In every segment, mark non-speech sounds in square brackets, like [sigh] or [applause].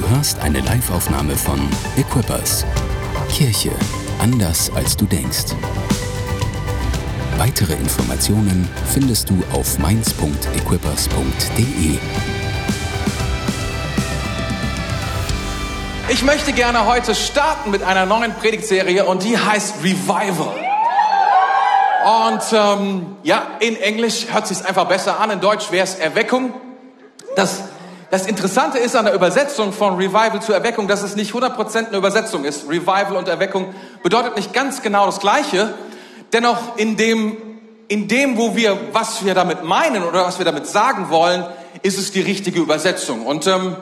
Du hörst eine Liveaufnahme von Equippers. Kirche anders als du denkst. Weitere Informationen findest du auf mainz.equippers.de. Ich möchte gerne heute starten mit einer neuen Predigtserie und die heißt Revival. Und ähm, ja, in Englisch hört sich einfach besser an, in Deutsch wäre es Erweckung. Das das Interessante ist an der Übersetzung von Revival zu Erweckung, dass es nicht 100% eine Übersetzung ist. Revival und Erweckung bedeutet nicht ganz genau das Gleiche. Dennoch in dem, in dem, wo wir, was wir damit meinen oder was wir damit sagen wollen, ist es die richtige Übersetzung. Und ähm,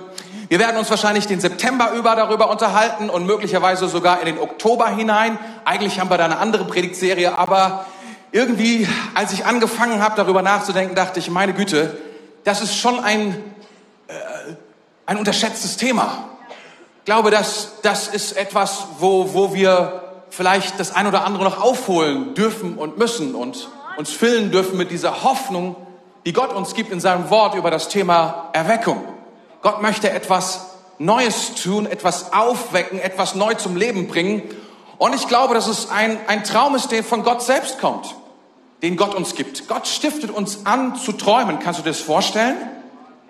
wir werden uns wahrscheinlich den September über darüber unterhalten und möglicherweise sogar in den Oktober hinein. Eigentlich haben wir da eine andere Predigtserie, aber irgendwie, als ich angefangen habe, darüber nachzudenken, dachte ich, meine Güte, das ist schon ein ein unterschätztes Thema. Ich glaube, dass das ist etwas, wo, wo wir vielleicht das ein oder andere noch aufholen dürfen und müssen und uns füllen dürfen mit dieser Hoffnung, die Gott uns gibt in seinem Wort über das Thema Erweckung. Gott möchte etwas Neues tun, etwas aufwecken, etwas neu zum Leben bringen. Und ich glaube, dass es ein, ein Traum ist, der von Gott selbst kommt, den Gott uns gibt. Gott stiftet uns an zu träumen. Kannst du dir das vorstellen?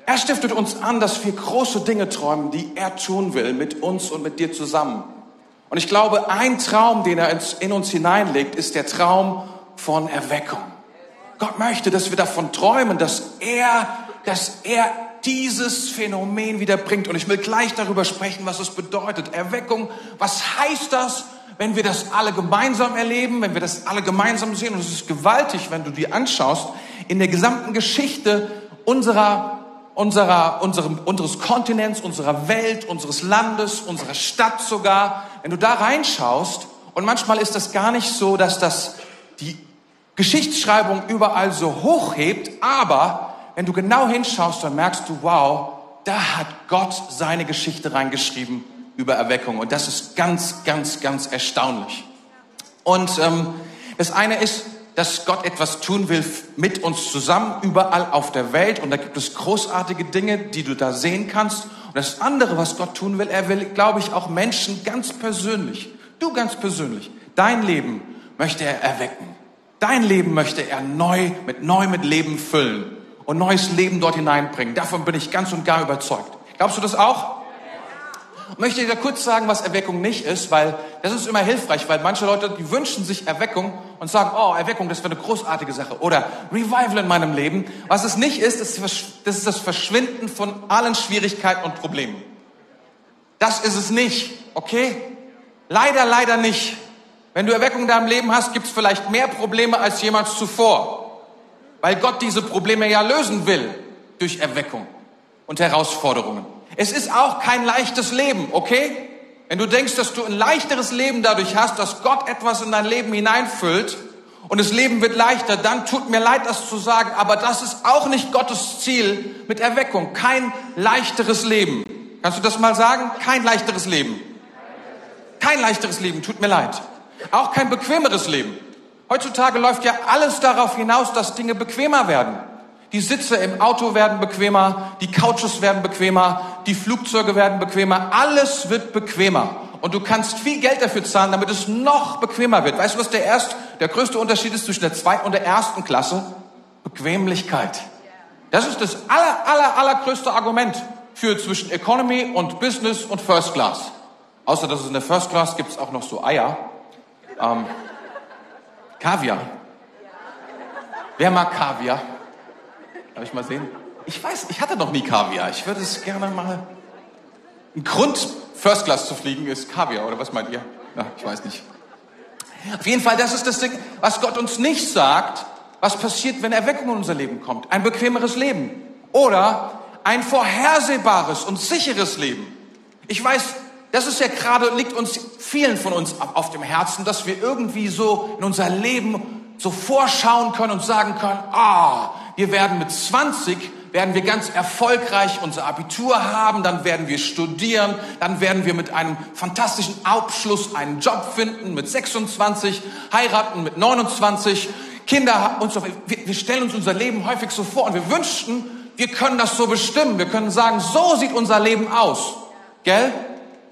Er stiftet uns an, dass wir große Dinge träumen, die er tun will mit uns und mit dir zusammen. Und ich glaube, ein Traum, den er in uns hineinlegt, ist der Traum von Erweckung. Gott möchte, dass wir davon träumen, dass er, dass er dieses Phänomen wieder bringt. Und ich will gleich darüber sprechen, was es bedeutet. Erweckung, was heißt das, wenn wir das alle gemeinsam erleben, wenn wir das alle gemeinsam sehen? Und es ist gewaltig, wenn du dir anschaust, in der gesamten Geschichte unserer unserer, unserem, unseres Kontinents, unserer Welt, unseres Landes, unserer Stadt sogar, wenn du da reinschaust, und manchmal ist das gar nicht so, dass das die Geschichtsschreibung überall so hochhebt, aber wenn du genau hinschaust, dann merkst du, wow, da hat Gott seine Geschichte reingeschrieben über Erweckung. Und das ist ganz, ganz, ganz erstaunlich. Und ähm, das eine ist, dass Gott etwas tun will mit uns zusammen, überall auf der Welt. Und da gibt es großartige Dinge, die du da sehen kannst. Und das andere, was Gott tun will, er will, glaube ich, auch Menschen ganz persönlich, du ganz persönlich, dein Leben möchte er erwecken. Dein Leben möchte er neu, mit neu mit Leben füllen und neues Leben dort hineinbringen. Davon bin ich ganz und gar überzeugt. Glaubst du das auch? Ich möchte dir kurz sagen, was Erweckung nicht ist, weil das ist immer hilfreich, weil manche Leute, die wünschen sich Erweckung und sagen, oh, Erweckung, das wäre eine großartige Sache. Oder Revival in meinem Leben. Was es nicht ist, das ist das Verschwinden von allen Schwierigkeiten und Problemen. Das ist es nicht, okay? Leider, leider nicht. Wenn du Erweckung in deinem Leben hast, gibt es vielleicht mehr Probleme als jemals zuvor. Weil Gott diese Probleme ja lösen will durch Erweckung und Herausforderungen. Es ist auch kein leichtes Leben, okay? Wenn du denkst, dass du ein leichteres Leben dadurch hast, dass Gott etwas in dein Leben hineinfüllt und das Leben wird leichter, dann tut mir leid, das zu sagen, aber das ist auch nicht Gottes Ziel mit Erweckung. Kein leichteres Leben. Kannst du das mal sagen? Kein leichteres Leben. Kein leichteres Leben, tut mir leid. Auch kein bequemeres Leben. Heutzutage läuft ja alles darauf hinaus, dass Dinge bequemer werden. Die Sitze im Auto werden bequemer, die Couches werden bequemer, die Flugzeuge werden bequemer, alles wird bequemer. Und du kannst viel Geld dafür zahlen, damit es noch bequemer wird. Weißt du, was der erst, der größte Unterschied ist zwischen der zweiten und der ersten Klasse? Bequemlichkeit. Das ist das aller, aller, allergrößte Argument für zwischen Economy und Business und First Class. Außer dass es in der First Class gibt es auch noch so Eier. Ähm, Kaviar. Wer mag Kaviar? Darf ich mal sehen? Ich weiß, ich hatte noch nie Kaviar. Ich würde es gerne mal. Ein Grund, First Class zu fliegen, ist Kaviar, oder was meint ihr? Ja, ich weiß nicht. Auf jeden Fall, das ist das Ding, was Gott uns nicht sagt, was passiert, wenn Erweckung in unser Leben kommt. Ein bequemeres Leben. Oder ein vorhersehbares und sicheres Leben. Ich weiß, das ist ja gerade, liegt uns vielen von uns auf dem Herzen, dass wir irgendwie so in unser Leben so vorschauen können und sagen können, ah, wir werden mit 20 werden wir ganz erfolgreich unser Abitur haben, dann werden wir studieren, dann werden wir mit einem fantastischen Abschluss einen Job finden, mit 26 heiraten, mit 29 Kinder und so wir, wir stellen uns unser Leben häufig so vor und wir wünschten, wir können das so bestimmen. Wir können sagen, so sieht unser Leben aus. Gell?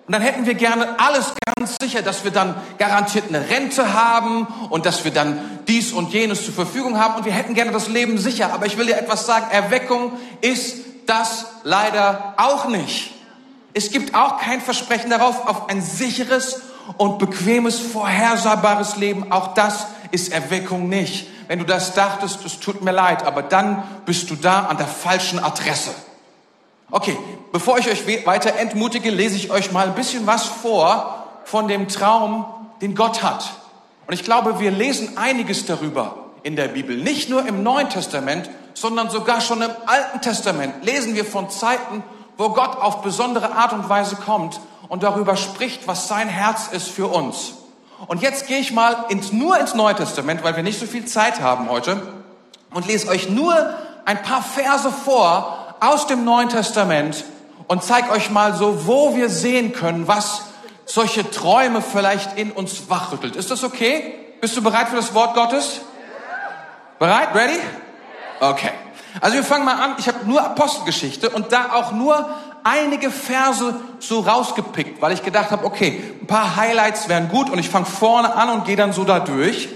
Und dann hätten wir gerne alles ganz sicher, dass wir dann garantiert eine Rente haben und dass wir dann dies und jenes zur Verfügung haben und wir hätten gerne das Leben sicher. Aber ich will dir etwas sagen, Erweckung ist das leider auch nicht. Es gibt auch kein Versprechen darauf, auf ein sicheres und bequemes, vorhersehbares Leben. Auch das ist Erweckung nicht. Wenn du das dachtest, es tut mir leid, aber dann bist du da an der falschen Adresse. Okay, bevor ich euch weiter entmutige, lese ich euch mal ein bisschen was vor von dem Traum, den Gott hat. Und ich glaube, wir lesen einiges darüber in der Bibel. Nicht nur im Neuen Testament, sondern sogar schon im Alten Testament lesen wir von Zeiten, wo Gott auf besondere Art und Weise kommt und darüber spricht, was sein Herz ist für uns. Und jetzt gehe ich mal ins, nur ins Neue Testament, weil wir nicht so viel Zeit haben heute, und lese euch nur ein paar Verse vor aus dem Neuen Testament und zeige euch mal so, wo wir sehen können, was solche Träume vielleicht in uns wachrüttelt. Ist das okay? Bist du bereit für das Wort Gottes? Bereit? Ready? Okay. Also wir fangen mal an. Ich habe nur Apostelgeschichte und da auch nur einige Verse so rausgepickt, weil ich gedacht habe, okay, ein paar Highlights wären gut und ich fange vorne an und gehe dann so da durch.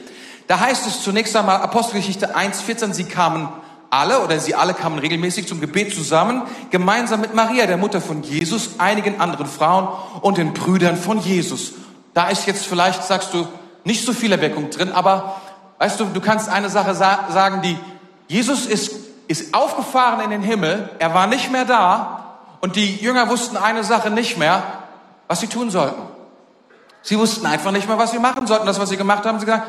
Da heißt es zunächst einmal Apostelgeschichte 1,14, sie kamen alle oder sie alle kamen regelmäßig zum Gebet zusammen, gemeinsam mit Maria, der Mutter von Jesus, einigen anderen Frauen und den Brüdern von Jesus. Da ist jetzt vielleicht, sagst du, nicht so viel Erweckung drin, aber weißt du, du kannst eine Sache sa sagen, die Jesus ist, ist aufgefahren in den Himmel, er war nicht mehr da, und die Jünger wussten eine Sache nicht mehr, was sie tun sollten. Sie wussten einfach nicht mehr, was sie machen sollten. Das, was sie gemacht haben, sie gesagt,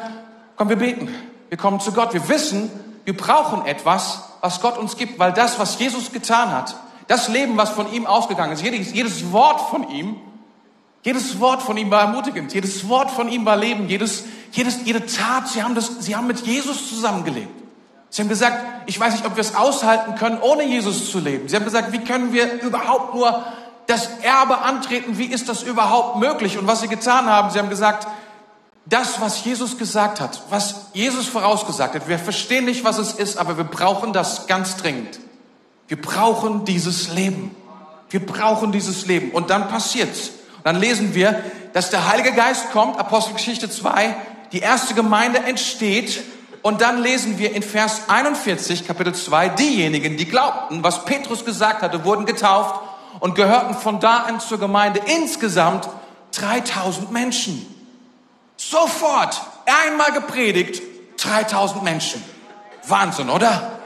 komm, wir beten. Wir kommen zu Gott. Wir wissen, wir brauchen etwas, was Gott uns gibt, weil das, was Jesus getan hat, das Leben, was von ihm ausgegangen ist, jedes, jedes Wort von ihm, jedes Wort von ihm war ermutigend, jedes Wort von ihm war Leben, jedes, jedes, jede Tat, sie haben das, sie haben mit Jesus zusammengelebt. Sie haben gesagt, ich weiß nicht, ob wir es aushalten können, ohne Jesus zu leben. Sie haben gesagt, wie können wir überhaupt nur das Erbe antreten? Wie ist das überhaupt möglich? Und was sie getan haben, sie haben gesagt, das, was Jesus gesagt hat, was Jesus vorausgesagt hat, wir verstehen nicht, was es ist, aber wir brauchen das ganz dringend. Wir brauchen dieses Leben. Wir brauchen dieses Leben. Und dann passiert's. Und dann lesen wir, dass der Heilige Geist kommt, Apostelgeschichte 2, die erste Gemeinde entsteht und dann lesen wir in Vers 41, Kapitel 2, diejenigen, die glaubten, was Petrus gesagt hatte, wurden getauft und gehörten von da an zur Gemeinde insgesamt 3000 Menschen. Sofort, einmal gepredigt, 3000 Menschen. Wahnsinn, oder?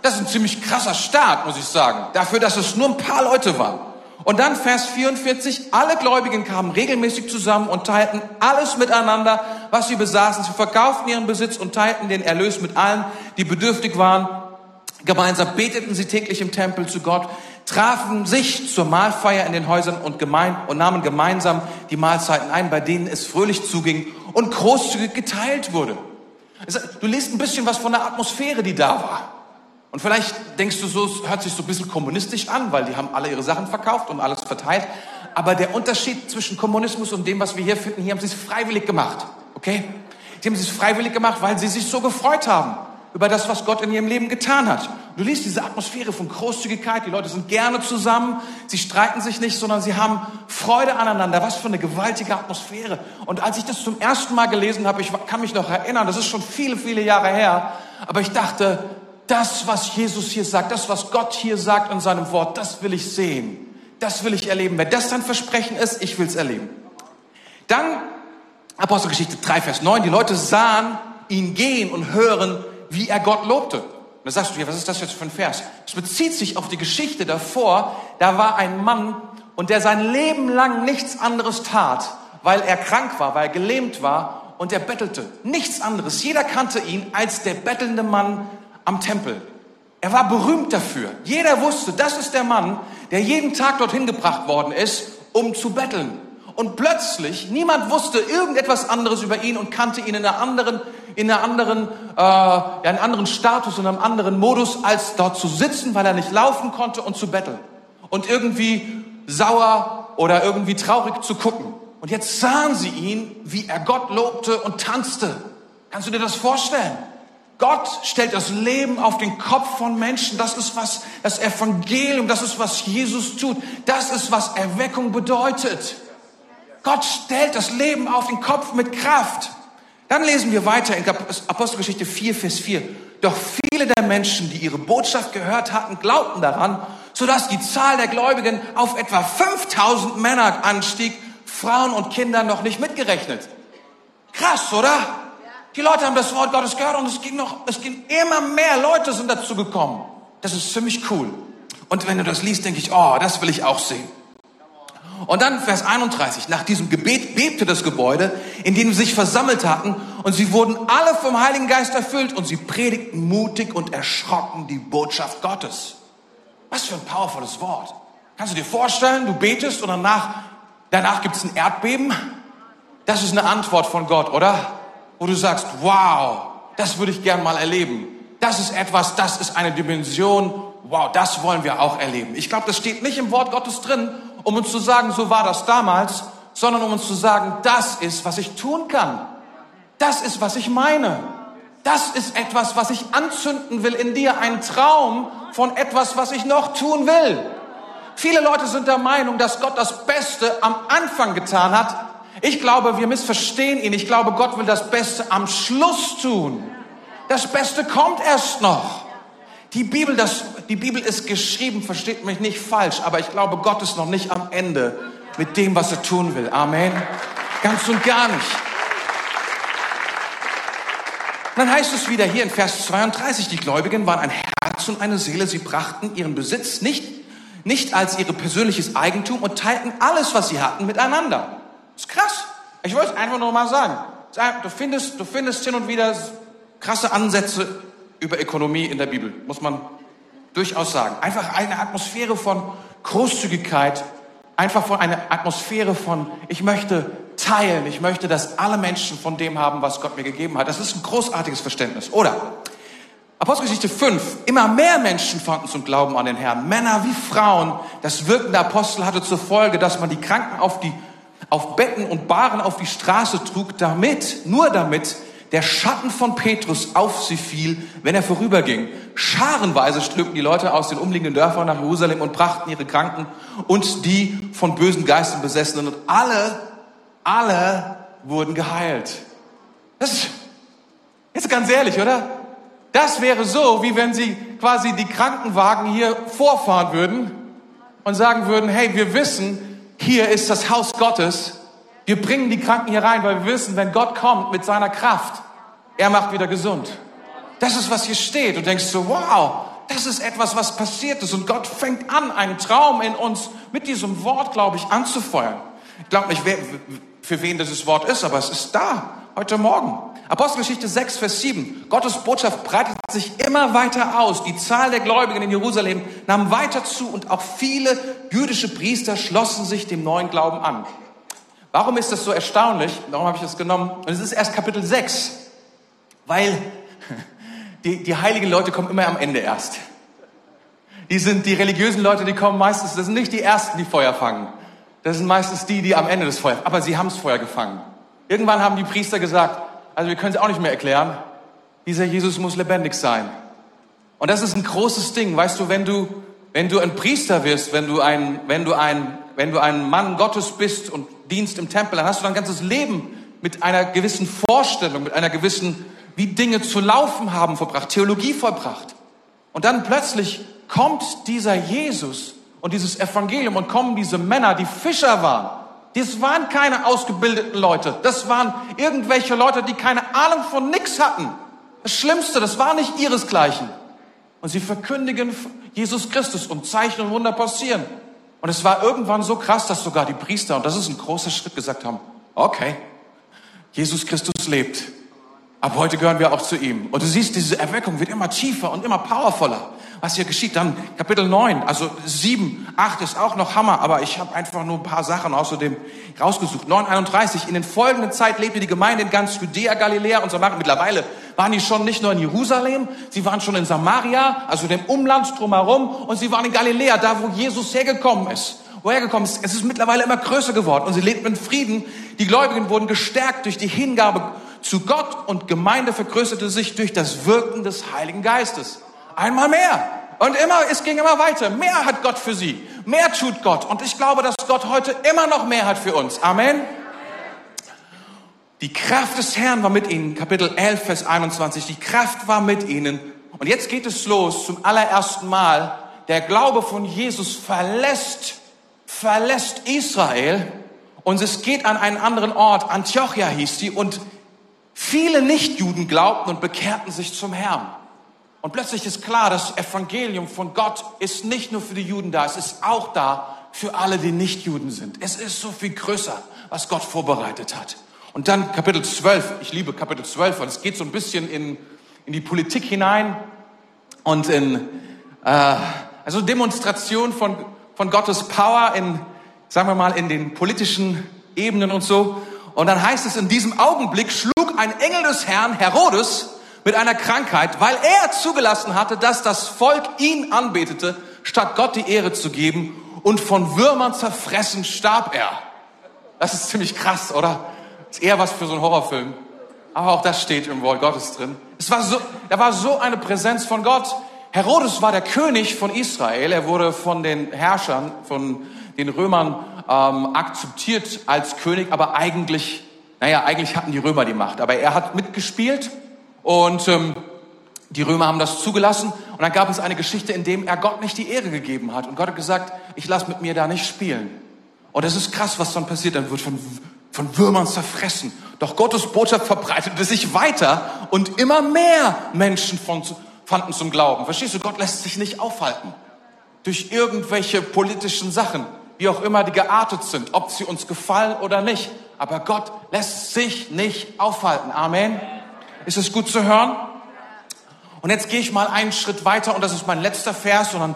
Das ist ein ziemlich krasser Start, muss ich sagen. Dafür, dass es nur ein paar Leute waren. Und dann Vers 44, alle Gläubigen kamen regelmäßig zusammen und teilten alles miteinander, was sie besaßen. Sie verkauften ihren Besitz und teilten den Erlös mit allen, die bedürftig waren. Gemeinsam beteten sie täglich im Tempel zu Gott, trafen sich zur Mahlfeier in den Häusern und, gemein, und nahmen gemeinsam die Mahlzeiten ein, bei denen es fröhlich zuging und großzügig geteilt wurde. Du liest ein bisschen was von der Atmosphäre, die da war. Und vielleicht denkst du so, es hört sich so ein bisschen kommunistisch an, weil die haben alle ihre Sachen verkauft und alles verteilt. Aber der Unterschied zwischen Kommunismus und dem, was wir hier finden, hier haben sie es freiwillig gemacht. Okay? Sie haben es freiwillig gemacht, weil sie sich so gefreut haben über das, was Gott in ihrem Leben getan hat. Du liest diese Atmosphäre von Großzügigkeit, die Leute sind gerne zusammen, sie streiten sich nicht, sondern sie haben Freude aneinander. Was für eine gewaltige Atmosphäre. Und als ich das zum ersten Mal gelesen habe, ich kann mich noch erinnern, das ist schon viele, viele Jahre her, aber ich dachte, das, was Jesus hier sagt, das, was Gott hier sagt in seinem Wort, das will ich sehen. Das will ich erleben. Wenn das sein Versprechen ist, ich will es erleben. Dann Apostelgeschichte 3, Vers 9. Die Leute sahen ihn gehen und hören, wie er Gott lobte. Und da sagst du, ja, was ist das jetzt für ein Vers? Es bezieht sich auf die Geschichte davor. Da war ein Mann und der sein Leben lang nichts anderes tat, weil er krank war, weil er gelähmt war und er bettelte. Nichts anderes. Jeder kannte ihn als der bettelnde Mann am Tempel. Er war berühmt dafür. Jeder wusste, das ist der Mann, der jeden Tag dorthin gebracht worden ist, um zu betteln. Und plötzlich, niemand wusste irgendetwas anderes über ihn und kannte ihn in einer anderen, in einer anderen, äh, ja, einen anderen Status, in einem anderen Modus, als dort zu sitzen, weil er nicht laufen konnte und zu betteln. Und irgendwie sauer oder irgendwie traurig zu gucken. Und jetzt sahen sie ihn, wie er Gott lobte und tanzte. Kannst du dir das vorstellen? Gott stellt das Leben auf den Kopf von Menschen. Das ist was, das Evangelium, das ist was Jesus tut. Das ist was Erweckung bedeutet. Gott stellt das Leben auf den Kopf mit Kraft. Dann lesen wir weiter in Apostelgeschichte 4, Vers 4. Doch viele der Menschen, die ihre Botschaft gehört hatten, glaubten daran, sodass die Zahl der Gläubigen auf etwa 5000 Männer anstieg, Frauen und Kinder noch nicht mitgerechnet. Krass, oder? Die Leute haben das Wort Gottes gehört und es ging noch, es ging immer mehr Leute sind dazu gekommen. Das ist ziemlich cool. Und wenn du das liest, denke ich, oh, das will ich auch sehen. Und dann Vers 31. Nach diesem Gebet bebte das Gebäude, in dem sie sich versammelt hatten, und sie wurden alle vom Heiligen Geist erfüllt und sie predigten mutig und erschrocken die Botschaft Gottes. Was für ein powervolles Wort. Kannst du dir vorstellen, du betest und danach, danach gibt es ein Erdbeben? Das ist eine Antwort von Gott, oder? Wo du sagst, wow, das würde ich gern mal erleben. Das ist etwas, das ist eine Dimension, wow, das wollen wir auch erleben. Ich glaube, das steht nicht im Wort Gottes drin, um uns zu sagen, so war das damals, sondern um uns zu sagen, das ist, was ich tun kann. Das ist, was ich meine. Das ist etwas, was ich anzünden will in dir, ein Traum von etwas, was ich noch tun will. Viele Leute sind der Meinung, dass Gott das Beste am Anfang getan hat. Ich glaube, wir missverstehen ihn. Ich glaube, Gott will das Beste am Schluss tun. Das Beste kommt erst noch. Die Bibel, das, die Bibel ist geschrieben, versteht mich nicht falsch, aber ich glaube, Gott ist noch nicht am Ende mit dem, was er tun will. Amen. Ganz und gar nicht. dann heißt es wieder hier in Vers 32, die Gläubigen waren ein Herz und eine Seele. Sie brachten ihren Besitz nicht, nicht als ihr persönliches Eigentum und teilten alles, was sie hatten, miteinander. Das ist krass. Ich wollte es einfach nur mal sagen. Du findest, du findest hin und wieder krasse Ansätze über Ökonomie in der Bibel, muss man durchaus sagen. Einfach eine Atmosphäre von Großzügigkeit, einfach von einer Atmosphäre von, ich möchte teilen, ich möchte, dass alle Menschen von dem haben, was Gott mir gegeben hat. Das ist ein großartiges Verständnis. Oder Apostelgeschichte 5. Immer mehr Menschen fanden zum Glauben an den Herrn. Männer wie Frauen. Das Wirken der Apostel hatte zur Folge, dass man die Kranken auf die, auf Betten und Baren auf die Straße trug, damit, nur damit der Schatten von Petrus auf sie fiel, wenn er vorüberging. Scharenweise strömten die Leute aus den umliegenden Dörfern nach Jerusalem und brachten ihre Kranken und die von bösen Geistern besessenen und alle, alle wurden geheilt. Das ist jetzt ganz ehrlich, oder? Das wäre so, wie wenn sie quasi die Krankenwagen hier vorfahren würden und sagen würden, hey, wir wissen, hier ist das Haus Gottes. Wir bringen die Kranken hier rein, weil wir wissen, wenn Gott kommt mit seiner Kraft, er macht wieder gesund. Das ist, was hier steht. Du denkst so, wow, das ist etwas, was passiert ist. Und Gott fängt an, einen Traum in uns mit diesem Wort, glaube ich, anzufeuern. Ich glaube nicht, wer, für wen dieses Wort ist, aber es ist da, heute Morgen. Apostelgeschichte 6, Vers 7. Gottes Botschaft breitet sich immer weiter aus. Die Zahl der Gläubigen in Jerusalem nahm weiter zu und auch viele jüdische Priester schlossen sich dem neuen Glauben an. Warum ist das so erstaunlich? Warum habe ich das genommen? Und es ist erst Kapitel 6. Weil [laughs] die, die heiligen Leute kommen immer am Ende erst. Die sind die religiösen Leute, die kommen meistens, das sind nicht die ersten, die Feuer fangen. Das sind meistens die, die am Ende des Feuers, aber sie haben das Feuer gefangen. Irgendwann haben die Priester gesagt, also wir können es auch nicht mehr erklären, dieser Jesus muss lebendig sein. Und das ist ein großes Ding, weißt du, wenn du, wenn du ein Priester wirst, wenn du ein, wenn du ein, wenn du ein Mann Gottes bist und dienst im Tempel, dann hast du dein ganzes Leben mit einer gewissen Vorstellung, mit einer gewissen wie Dinge zu laufen haben verbracht, Theologie vollbracht. Und dann plötzlich kommt dieser Jesus und dieses Evangelium und kommen diese Männer, die Fischer waren. Das waren keine ausgebildeten Leute. Das waren irgendwelche Leute, die keine Ahnung von nix hatten. Das Schlimmste, das war nicht ihresgleichen. Und sie verkündigen Jesus Christus und Zeichen und Wunder passieren. Und es war irgendwann so krass, dass sogar die Priester, und das ist ein großer Schritt, gesagt haben, okay, Jesus Christus lebt. Ab heute gehören wir auch zu ihm. Und du siehst, diese Erweckung wird immer tiefer und immer powervoller. Was hier geschieht, dann Kapitel 9, also 7, 8 ist auch noch Hammer, aber ich habe einfach nur ein paar Sachen außerdem rausgesucht. 931, in den folgenden Zeit lebte die Gemeinde in ganz Judäa, Galiläa und Samaria. Mittlerweile waren die schon nicht nur in Jerusalem, sie waren schon in Samaria, also dem Umland drumherum, und sie waren in Galiläa, da wo Jesus hergekommen ist woher gekommen ist. Es ist mittlerweile immer größer geworden und sie lebten in Frieden. Die Gläubigen wurden gestärkt durch die Hingabe zu Gott und Gemeinde vergrößerte sich durch das Wirken des Heiligen Geistes. Einmal mehr. Und immer, es ging immer weiter. Mehr hat Gott für sie. Mehr tut Gott. Und ich glaube, dass Gott heute immer noch mehr hat für uns. Amen. Die Kraft des Herrn war mit ihnen. Kapitel 11, Vers 21. Die Kraft war mit ihnen. Und jetzt geht es los zum allerersten Mal. Der Glaube von Jesus verlässt, verlässt Israel und es geht an einen anderen Ort. Antiochia hieß die und viele Nichtjuden glaubten und bekehrten sich zum Herrn. Und plötzlich ist klar, das Evangelium von Gott ist nicht nur für die Juden da, es ist auch da für alle, die nicht Juden sind. Es ist so viel größer, was Gott vorbereitet hat. Und dann Kapitel 12, ich liebe Kapitel 12, weil es geht so ein bisschen in, in die Politik hinein und in, äh, also Demonstration von, von Gottes Power in, sagen wir mal, in den politischen Ebenen und so. Und dann heißt es, in diesem Augenblick schlug ein Engel des Herrn, Herodes, mit einer Krankheit, weil er zugelassen hatte, dass das Volk ihn anbetete, statt Gott die Ehre zu geben. Und von Würmern zerfressen starb er. Das ist ziemlich krass, oder? Ist eher was für so einen Horrorfilm. Aber auch das steht im Wort Gottes drin. Es war so, da war so eine Präsenz von Gott. Herodes war der König von Israel. Er wurde von den Herrschern, von den Römern ähm, akzeptiert als König, aber eigentlich, naja, eigentlich hatten die Römer die Macht. Aber er hat mitgespielt und ähm, die Römer haben das zugelassen. Und dann gab es eine Geschichte, in dem er Gott nicht die Ehre gegeben hat. Und Gott hat gesagt, ich lasse mit mir da nicht spielen. Und es ist krass, was dann passiert. Dann wird von, von Würmern zerfressen. Doch Gottes Botschaft verbreitete sich weiter und immer mehr Menschen von, fanden zum Glauben. Verstehst du? Gott lässt sich nicht aufhalten. Durch irgendwelche politischen Sachen, wie auch immer die geartet sind, ob sie uns gefallen oder nicht. Aber Gott lässt sich nicht aufhalten. Amen. Ist es gut zu hören? Und jetzt gehe ich mal einen Schritt weiter und das ist mein letzter Vers und dann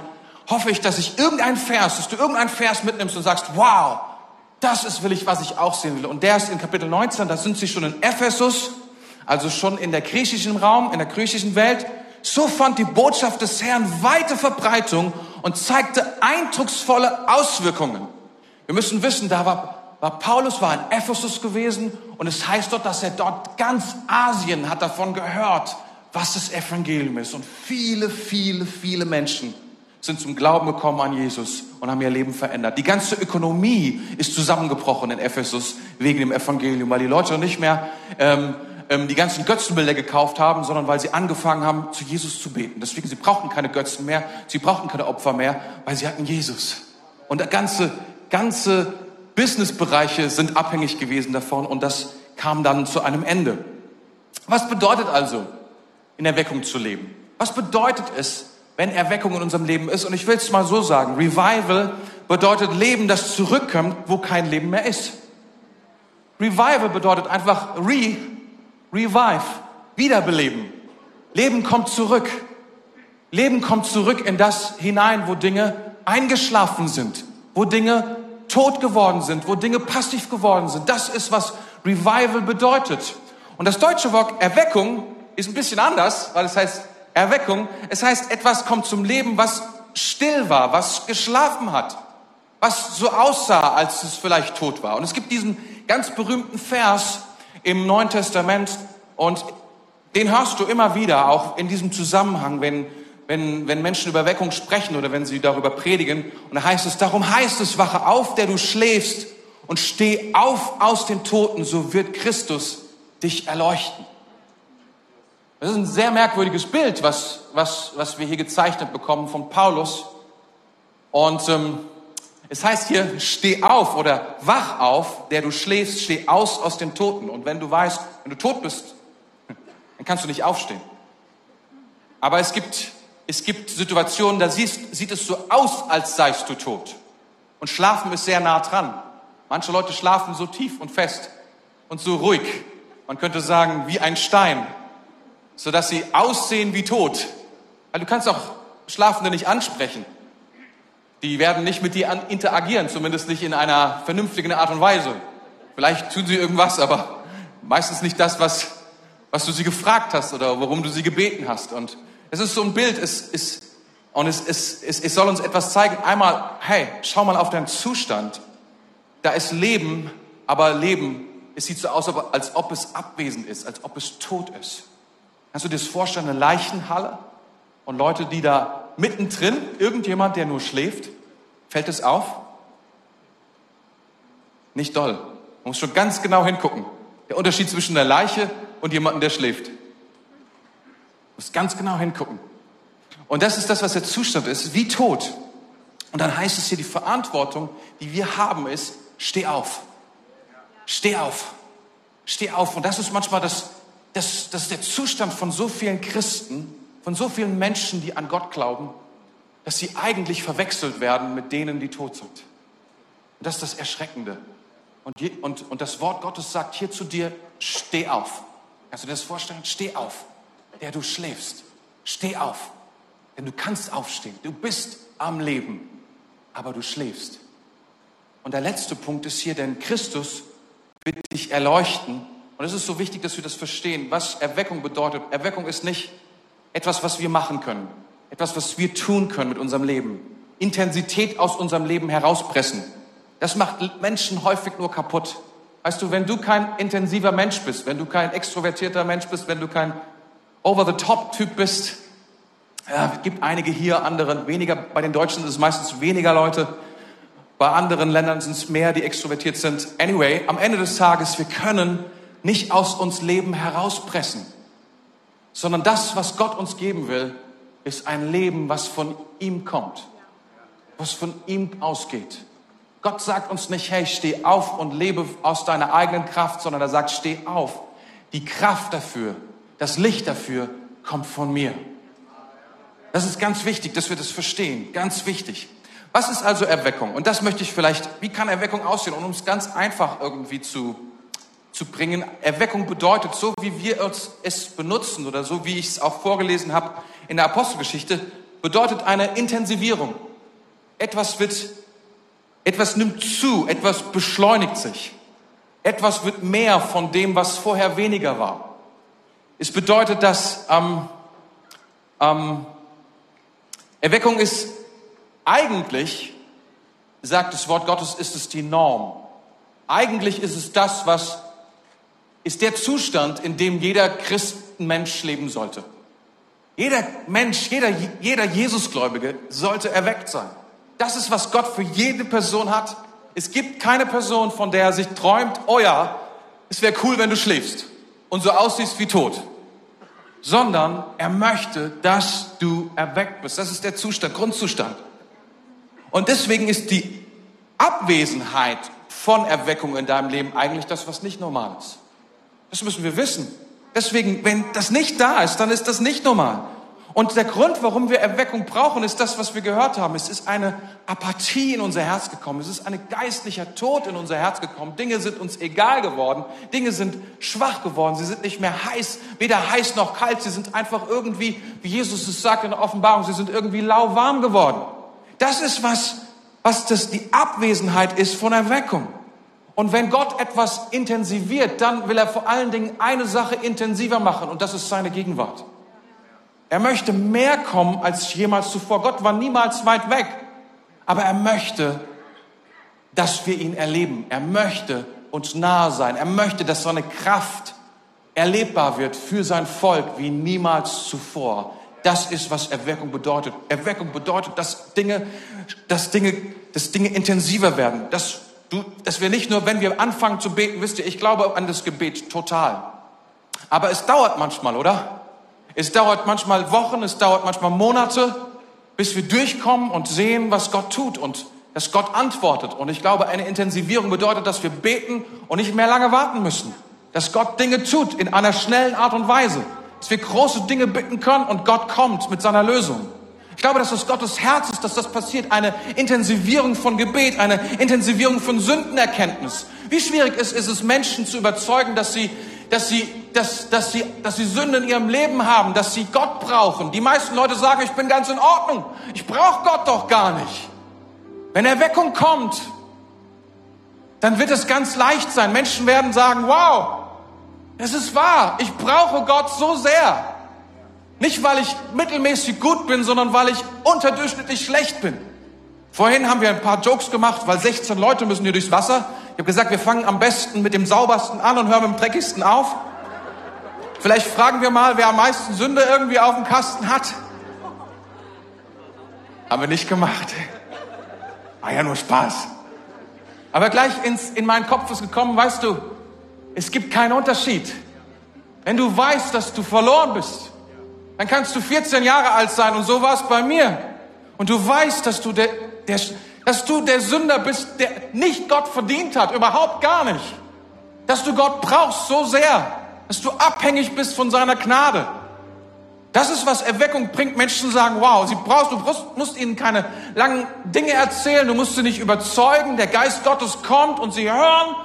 hoffe ich, dass ich irgendeinen Vers, dass du irgendeinen Vers mitnimmst und sagst, wow, das ist will ich, was ich auch sehen will. Und der ist in Kapitel 19, da sind sie schon in Ephesus, also schon in der griechischen Raum, in der griechischen Welt. So fand die Botschaft des Herrn weite Verbreitung und zeigte eindrucksvolle Auswirkungen. Wir müssen wissen, da war war Paulus war in Ephesus gewesen und es heißt dort, dass er dort ganz Asien hat davon gehört, was das Evangelium ist. Und viele, viele, viele Menschen sind zum Glauben gekommen an Jesus und haben ihr Leben verändert. Die ganze Ökonomie ist zusammengebrochen in Ephesus wegen dem Evangelium, weil die Leute nicht mehr ähm, ähm, die ganzen Götzenbilder gekauft haben, sondern weil sie angefangen haben, zu Jesus zu beten. Deswegen, sie brauchten keine Götzen mehr, sie brauchten keine Opfer mehr, weil sie hatten Jesus. Und der ganze, ganze Businessbereiche sind abhängig gewesen davon und das kam dann zu einem Ende. Was bedeutet also, in Erweckung zu leben? Was bedeutet es, wenn Erweckung in unserem Leben ist? Und ich will es mal so sagen, Revival bedeutet Leben, das zurückkommt, wo kein Leben mehr ist. Revival bedeutet einfach re, revive, wiederbeleben. Leben kommt zurück. Leben kommt zurück in das hinein, wo Dinge eingeschlafen sind, wo Dinge tot geworden sind, wo Dinge passiv geworden sind. Das ist, was Revival bedeutet. Und das deutsche Wort Erweckung ist ein bisschen anders, weil es heißt Erweckung. Es heißt, etwas kommt zum Leben, was still war, was geschlafen hat, was so aussah, als es vielleicht tot war. Und es gibt diesen ganz berühmten Vers im Neuen Testament und den hörst du immer wieder, auch in diesem Zusammenhang, wenn wenn, wenn Menschen über Weckung sprechen oder wenn sie darüber predigen. Und da heißt es, darum heißt es, wache auf, der du schläfst und steh auf aus den Toten, so wird Christus dich erleuchten. Das ist ein sehr merkwürdiges Bild, was, was, was wir hier gezeichnet bekommen von Paulus. Und ähm, es heißt hier, steh auf oder wach auf, der du schläfst, steh aus aus den Toten. Und wenn du weißt, wenn du tot bist, [laughs] dann kannst du nicht aufstehen. Aber es gibt es gibt Situationen, da siehst, sieht es so aus, als seist du tot. Und Schlafen ist sehr nah dran. Manche Leute schlafen so tief und fest und so ruhig. Man könnte sagen, wie ein Stein, sodass sie aussehen wie tot. Weil du kannst auch Schlafende nicht ansprechen. Die werden nicht mit dir interagieren, zumindest nicht in einer vernünftigen Art und Weise. Vielleicht tun sie irgendwas, aber meistens nicht das, was, was du sie gefragt hast oder worum du sie gebeten hast. Und es ist so ein Bild, es, ist, und es, es, es, es soll uns etwas zeigen. Einmal, hey, schau mal auf deinen Zustand. Da ist Leben, aber Leben es sieht so aus, als ob es abwesend ist, als ob es tot ist. Kannst du dir das vorstellen, eine Leichenhalle und Leute, die da mittendrin, irgendjemand, der nur schläft, fällt es auf? Nicht doll. Man muss schon ganz genau hingucken. Der Unterschied zwischen der Leiche und jemandem, der schläft. Man muss ganz genau hingucken. Und das ist das, was der Zustand ist, wie tot. Und dann heißt es hier, die Verantwortung, die wir haben, ist, steh auf. Steh auf. Steh auf. Und das ist manchmal das, das, das ist der Zustand von so vielen Christen, von so vielen Menschen, die an Gott glauben, dass sie eigentlich verwechselt werden mit denen, die tot sind. Und das ist das Erschreckende. Und, je, und, und das Wort Gottes sagt hier zu dir, steh auf. Kannst du dir das vorstellen? Steh auf, der du schläfst. Steh auf, denn du kannst aufstehen. Du bist am Leben, aber du schläfst. Und der letzte Punkt ist hier, denn Christus wird dich erleuchten. Und es ist so wichtig, dass wir das verstehen, was Erweckung bedeutet. Erweckung ist nicht etwas, was wir machen können, etwas, was wir tun können mit unserem Leben. Intensität aus unserem Leben herauspressen. Das macht Menschen häufig nur kaputt. Weißt du, wenn du kein intensiver Mensch bist, wenn du kein extrovertierter Mensch bist, wenn du kein Over-the-Top-Typ bist, ja, es gibt einige hier, andere weniger. Bei den Deutschen sind es meistens weniger Leute. Bei anderen Ländern sind es mehr, die extrovertiert sind. Anyway, am Ende des Tages, wir können nicht aus uns Leben herauspressen, sondern das, was Gott uns geben will, ist ein Leben, was von ihm kommt, was von ihm ausgeht. Gott sagt uns nicht, hey, steh auf und lebe aus deiner eigenen Kraft, sondern er sagt, steh auf. Die Kraft dafür, das Licht dafür kommt von mir. Das ist ganz wichtig, dass wir das verstehen. Ganz wichtig. Was ist also Erweckung? Und das möchte ich vielleicht, wie kann Erweckung aussehen? Und um es ganz einfach irgendwie zu, zu bringen, Erweckung bedeutet, so wie wir es benutzen oder so wie ich es auch vorgelesen habe in der Apostelgeschichte, bedeutet eine Intensivierung. Etwas wird etwas nimmt zu, etwas beschleunigt sich. Etwas wird mehr von dem, was vorher weniger war. Es bedeutet, dass ähm, ähm, Erweckung ist eigentlich, sagt das Wort Gottes, ist es die Norm. Eigentlich ist es das, was ist der Zustand, in dem jeder Christenmensch leben sollte. Jeder Mensch, jeder, jeder Jesusgläubige sollte erweckt sein. Das ist, was Gott für jede Person hat. Es gibt keine Person, von der er sich träumt, oh ja, es wäre cool, wenn du schläfst und so aussiehst wie tot. Sondern er möchte, dass du erweckt bist. Das ist der Zustand, Grundzustand. Und deswegen ist die Abwesenheit von Erweckung in deinem Leben eigentlich das, was nicht normal ist. Das müssen wir wissen. Deswegen, wenn das nicht da ist, dann ist das nicht normal. Und der Grund, warum wir Erweckung brauchen, ist das, was wir gehört haben. Es ist eine Apathie in unser Herz gekommen. Es ist ein geistlicher Tod in unser Herz gekommen. Dinge sind uns egal geworden. Dinge sind schwach geworden. Sie sind nicht mehr heiß, weder heiß noch kalt. Sie sind einfach irgendwie, wie Jesus es sagt in der Offenbarung, sie sind irgendwie lauwarm geworden. Das ist was, was das die Abwesenheit ist von Erweckung. Und wenn Gott etwas intensiviert, dann will er vor allen Dingen eine Sache intensiver machen und das ist seine Gegenwart. Er möchte mehr kommen als jemals zuvor. Gott war niemals weit weg. Aber er möchte, dass wir ihn erleben. Er möchte uns nahe sein. Er möchte, dass seine Kraft erlebbar wird für sein Volk wie niemals zuvor. Das ist, was Erweckung bedeutet. Erweckung bedeutet, dass Dinge, dass Dinge, dass Dinge intensiver werden. Dass, du, dass wir nicht nur, wenn wir anfangen zu beten, wisst ihr, ich glaube an das Gebet total. Aber es dauert manchmal, oder? Es dauert manchmal Wochen, es dauert manchmal Monate, bis wir durchkommen und sehen, was Gott tut und dass Gott antwortet. Und ich glaube, eine Intensivierung bedeutet, dass wir beten und nicht mehr lange warten müssen. Dass Gott Dinge tut in einer schnellen Art und Weise. Dass wir große Dinge bitten können und Gott kommt mit seiner Lösung. Ich glaube, dass es Gottes Herz ist, dass das passiert. Eine Intensivierung von Gebet, eine Intensivierung von Sündenerkenntnis. Wie schwierig ist, ist es, Menschen zu überzeugen, dass sie dass sie, dass, dass, sie, dass sie Sünde in ihrem Leben haben, dass sie Gott brauchen. Die meisten Leute sagen, ich bin ganz in Ordnung. Ich brauche Gott doch gar nicht. Wenn Erweckung kommt, dann wird es ganz leicht sein. Menschen werden sagen, wow, es ist wahr, ich brauche Gott so sehr. Nicht, weil ich mittelmäßig gut bin, sondern weil ich unterdurchschnittlich schlecht bin. Vorhin haben wir ein paar Jokes gemacht, weil 16 Leute müssen hier durchs Wasser. Ich habe gesagt, wir fangen am besten mit dem saubersten an und hören mit dem dreckigsten auf. Vielleicht fragen wir mal, wer am meisten Sünde irgendwie auf dem Kasten hat. Haben wir nicht gemacht. War ja nur Spaß. Aber gleich ins, in meinen Kopf ist gekommen, weißt du, es gibt keinen Unterschied. Wenn du weißt, dass du verloren bist, dann kannst du 14 Jahre alt sein und so war es bei mir. Und du weißt, dass du der, der, dass du der Sünder bist, der nicht Gott verdient hat, überhaupt gar nicht. Dass du Gott brauchst so sehr, dass du abhängig bist von seiner Gnade. Das ist, was Erweckung bringt. Menschen sagen, wow, sie brauchst, du musst ihnen keine langen Dinge erzählen, du musst sie nicht überzeugen. Der Geist Gottes kommt und sie hören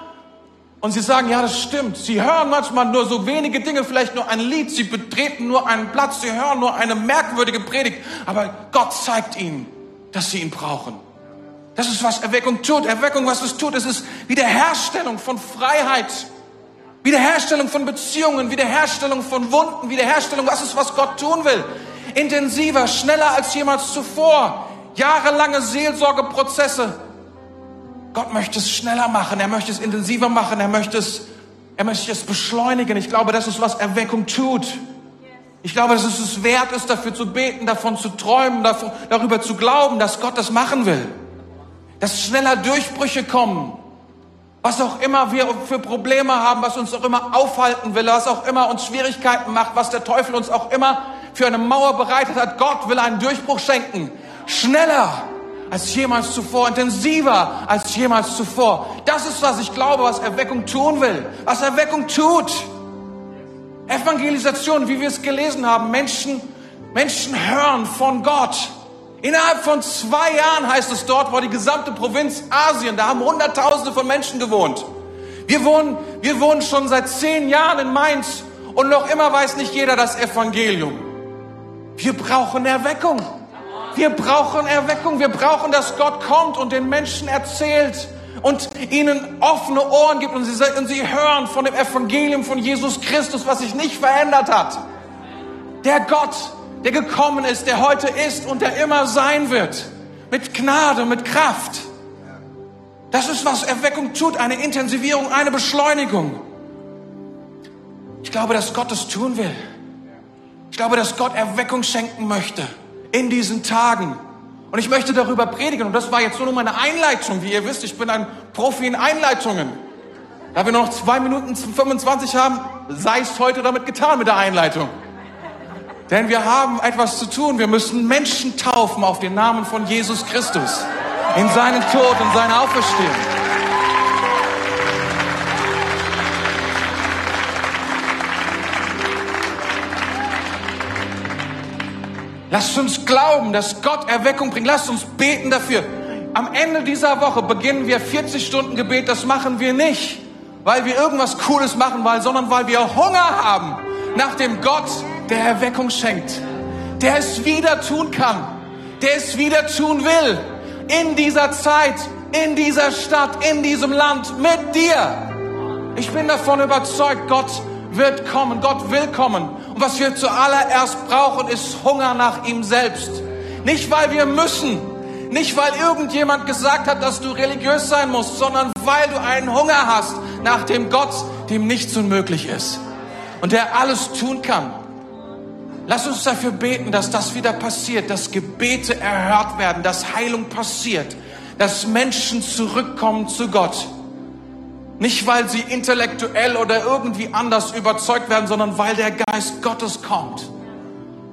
und sie sagen, ja, das stimmt. Sie hören manchmal nur so wenige Dinge, vielleicht nur ein Lied, sie betreten nur einen Platz, sie hören nur eine merkwürdige Predigt, aber Gott zeigt ihnen, dass sie ihn brauchen. Das ist, was Erweckung tut. Erweckung, was es tut, es ist Wiederherstellung von Freiheit. Wiederherstellung von Beziehungen, Wiederherstellung von Wunden, Wiederherstellung, was ist, was Gott tun will. Intensiver, schneller als jemals zuvor. Jahrelange Seelsorgeprozesse. Gott möchte es schneller machen, er möchte es intensiver machen, er möchte es, er möchte es beschleunigen. Ich glaube, das ist, was Erweckung tut. Ich glaube, dass es es wert ist, dafür zu beten, davon zu träumen, davon, darüber zu glauben, dass Gott das machen will. Dass schneller Durchbrüche kommen, was auch immer wir für Probleme haben, was uns auch immer aufhalten will, was auch immer uns Schwierigkeiten macht, was der Teufel uns auch immer für eine Mauer bereitet hat. Gott will einen Durchbruch schenken. Schneller als jemals zuvor, intensiver als jemals zuvor. Das ist, was ich glaube, was Erweckung tun will, was Erweckung tut. Evangelisation, wie wir es gelesen haben, Menschen, Menschen hören von Gott. Innerhalb von zwei Jahren heißt es dort, war die gesamte Provinz Asien, da haben Hunderttausende von Menschen gewohnt. Wir wohnen, wir wohnen schon seit zehn Jahren in Mainz und noch immer weiß nicht jeder das Evangelium. Wir brauchen Erweckung. Wir brauchen Erweckung. Wir brauchen, dass Gott kommt und den Menschen erzählt und ihnen offene Ohren gibt und sie, und sie hören von dem Evangelium von Jesus Christus, was sich nicht verändert hat. Der Gott, der gekommen ist, der heute ist und der immer sein wird. Mit Gnade, mit Kraft. Das ist, was Erweckung tut, eine Intensivierung, eine Beschleunigung. Ich glaube, dass Gott das tun will. Ich glaube, dass Gott Erweckung schenken möchte in diesen Tagen. Und ich möchte darüber predigen. Und das war jetzt nur meine Einleitung. Wie ihr wisst, ich bin ein Profi in Einleitungen. Da wir noch zwei Minuten 25 haben, sei es heute damit getan mit der Einleitung. Denn wir haben etwas zu tun. Wir müssen Menschen taufen auf den Namen von Jesus Christus. In seinen Tod und seine Auferstehung. Lasst uns glauben, dass Gott Erweckung bringt. Lasst uns beten dafür. Am Ende dieser Woche beginnen wir 40 Stunden Gebet. Das machen wir nicht, weil wir irgendwas Cooles machen wollen, sondern weil wir Hunger haben nach dem Gott, der Erweckung schenkt, der es wieder tun kann, der es wieder tun will, in dieser Zeit, in dieser Stadt, in diesem Land, mit dir. Ich bin davon überzeugt, Gott wird kommen, Gott will kommen. Was wir zuallererst brauchen, ist Hunger nach ihm selbst. Nicht, weil wir müssen, nicht, weil irgendjemand gesagt hat, dass du religiös sein musst, sondern weil du einen Hunger hast nach dem Gott, dem nichts unmöglich ist und der alles tun kann. Lass uns dafür beten, dass das wieder passiert, dass Gebete erhört werden, dass Heilung passiert, dass Menschen zurückkommen zu Gott. Nicht, weil sie intellektuell oder irgendwie anders überzeugt werden, sondern weil der Geist Gottes kommt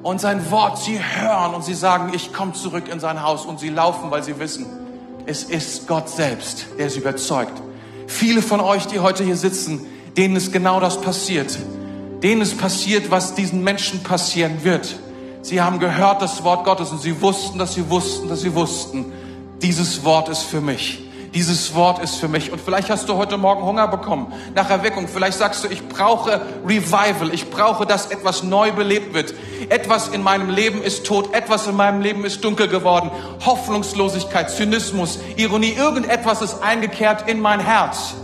und sein Wort sie hören und sie sagen, ich komme zurück in sein Haus und sie laufen, weil sie wissen, es ist Gott selbst, der sie überzeugt. Viele von euch, die heute hier sitzen, denen ist genau das passiert denen ist passiert, was diesen Menschen passieren wird. Sie haben gehört das Wort Gottes und sie wussten, dass sie wussten, dass sie wussten, dieses Wort ist für mich. Dieses Wort ist für mich. Und vielleicht hast du heute Morgen Hunger bekommen nach Erweckung. Vielleicht sagst du, ich brauche Revival. Ich brauche, dass etwas neu belebt wird. Etwas in meinem Leben ist tot. Etwas in meinem Leben ist dunkel geworden. Hoffnungslosigkeit, Zynismus, Ironie. Irgendetwas ist eingekehrt in mein Herz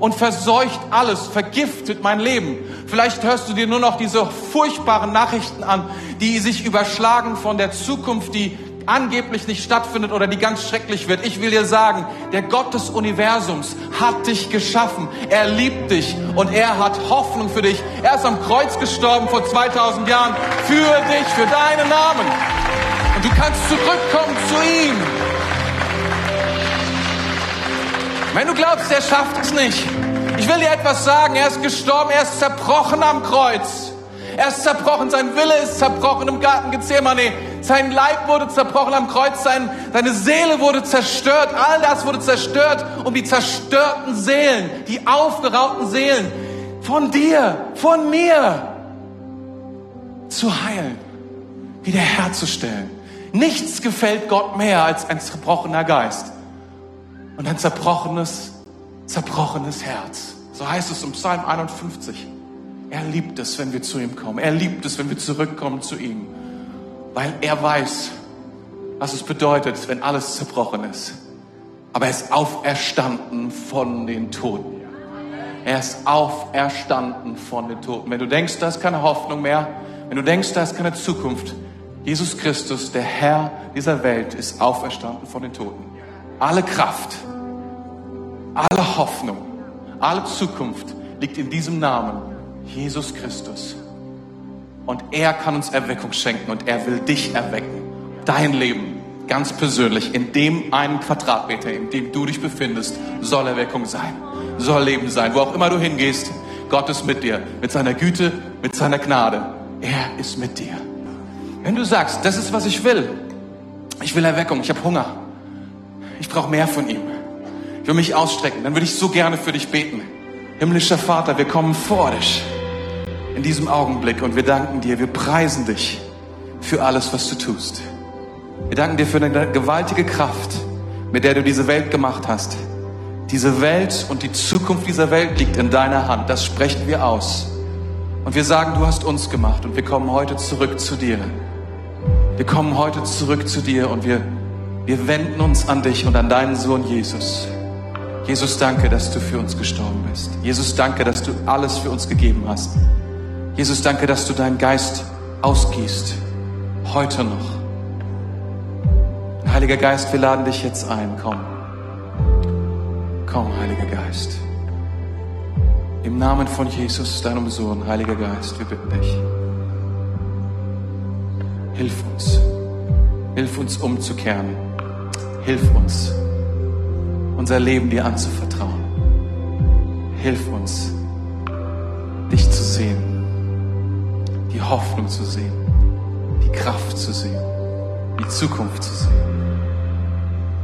und verseucht alles, vergiftet mein Leben. Vielleicht hörst du dir nur noch diese furchtbaren Nachrichten an, die sich überschlagen von der Zukunft, die angeblich nicht stattfindet oder die ganz schrecklich wird. Ich will dir sagen, der Gott des Universums hat dich geschaffen. Er liebt dich und er hat Hoffnung für dich. Er ist am Kreuz gestorben vor 2000 Jahren für dich, für deinen Namen. Und du kannst zurückkommen zu ihm. Wenn du glaubst, er schafft es nicht, ich will dir etwas sagen. Er ist gestorben, er ist zerbrochen am Kreuz. Er ist zerbrochen, sein Wille ist zerbrochen im Garten Gethsemane. Sein Leib wurde zerbrochen am Kreuz, sein, seine Seele wurde zerstört. All das wurde zerstört, um die zerstörten Seelen, die aufgeraubten Seelen von dir, von mir zu heilen, wiederherzustellen. Nichts gefällt Gott mehr als ein zerbrochener Geist und ein zerbrochenes, zerbrochenes Herz. So heißt es im Psalm 51. Er liebt es, wenn wir zu ihm kommen. Er liebt es, wenn wir zurückkommen zu ihm, weil er weiß, was es bedeutet, wenn alles zerbrochen ist. Aber er ist auferstanden von den Toten. Er ist auferstanden von den Toten. Wenn du denkst, da ist keine Hoffnung mehr, wenn du denkst, da ist keine Zukunft, Jesus Christus, der Herr dieser Welt, ist auferstanden von den Toten. Alle Kraft, alle Hoffnung, alle Zukunft liegt in diesem Namen, Jesus Christus. Und er kann uns Erweckung schenken und er will dich erwecken. Dein Leben, ganz persönlich, in dem einen Quadratmeter, in dem du dich befindest, soll Erweckung sein, soll Leben sein. Wo auch immer du hingehst, Gott ist mit dir, mit seiner Güte, mit seiner Gnade. Er ist mit dir. Wenn du sagst, das ist, was ich will, ich will Erweckung, ich habe Hunger, ich brauche mehr von ihm, ich will mich ausstrecken, dann würde ich so gerne für dich beten. Himmlischer Vater, wir kommen vor dich in diesem Augenblick und wir danken dir, wir preisen dich für alles, was du tust. Wir danken dir für deine gewaltige Kraft, mit der du diese Welt gemacht hast. Diese Welt und die Zukunft dieser Welt liegt in deiner Hand. Das sprechen wir aus. Und wir sagen, du hast uns gemacht und wir kommen heute zurück zu dir. Wir kommen heute zurück zu dir und wir, wir wenden uns an dich und an deinen Sohn Jesus. Jesus, danke, dass du für uns gestorben bist. Jesus, danke, dass du alles für uns gegeben hast. Jesus, danke, dass du deinen Geist ausgießt. Heute noch. Heiliger Geist, wir laden dich jetzt ein. Komm. Komm, Heiliger Geist. Im Namen von Jesus, deinem Sohn, Heiliger Geist, wir bitten dich. Hilf uns. Hilf uns umzukehren. Hilf uns, unser Leben dir anzuvertrauen. Hilf uns, dich zu sehen, die Hoffnung zu sehen, die Kraft zu sehen, die Zukunft zu sehen.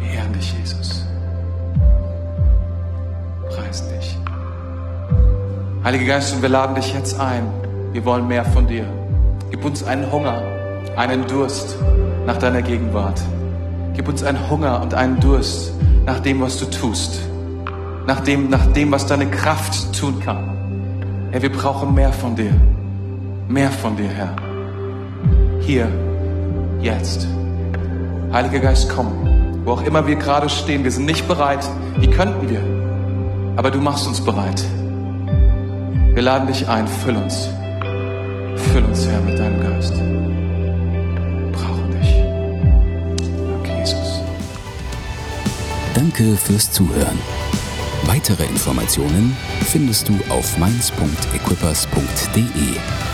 Wir ehren dich, Jesus. Preisen dich. Heiliger Geist, und wir laden dich jetzt ein. Wir wollen mehr von dir. Gib uns einen Hunger, einen Durst nach deiner Gegenwart. Gib uns einen Hunger und einen Durst nach dem, was du tust. Nach dem, nach dem, was deine Kraft tun kann. Herr, wir brauchen mehr von dir. Mehr von dir, Herr. Hier, jetzt. Heiliger Geist, komm. Wo auch immer wir gerade stehen, wir sind nicht bereit. Wie könnten wir? Aber du machst uns bereit. Wir laden dich ein, füll uns. Füll uns, Herr, mit deinem Geist. Wir brauchen dich. Jesus. Danke fürs Zuhören. Weitere Informationen findest du auf mainz.equippers.de.